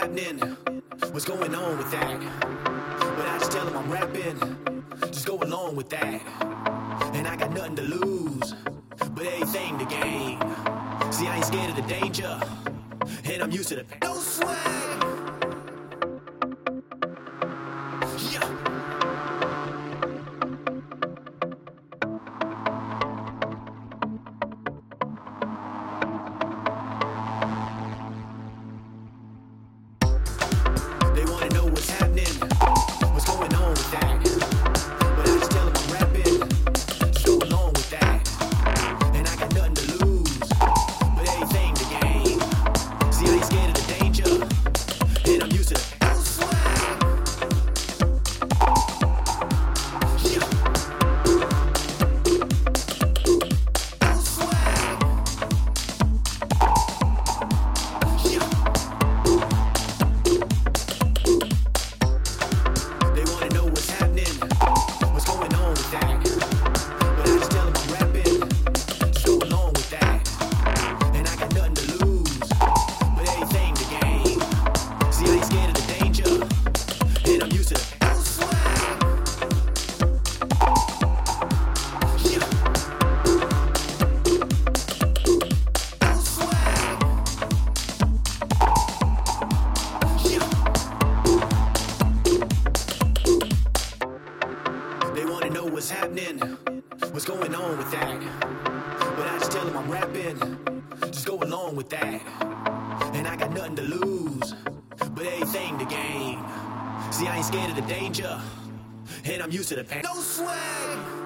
happening, what's going on with that. But I just tell them I'm rapping, just go along with that. And I got nothing to lose, but everything to gain. See, I ain't scared of the danger, and I'm used to the pain. No swag. Them I'm rapping, just go along with that. And I got nothing to lose, but everything to gain. See, I ain't scared of the danger, and I'm used to the pain. No swag!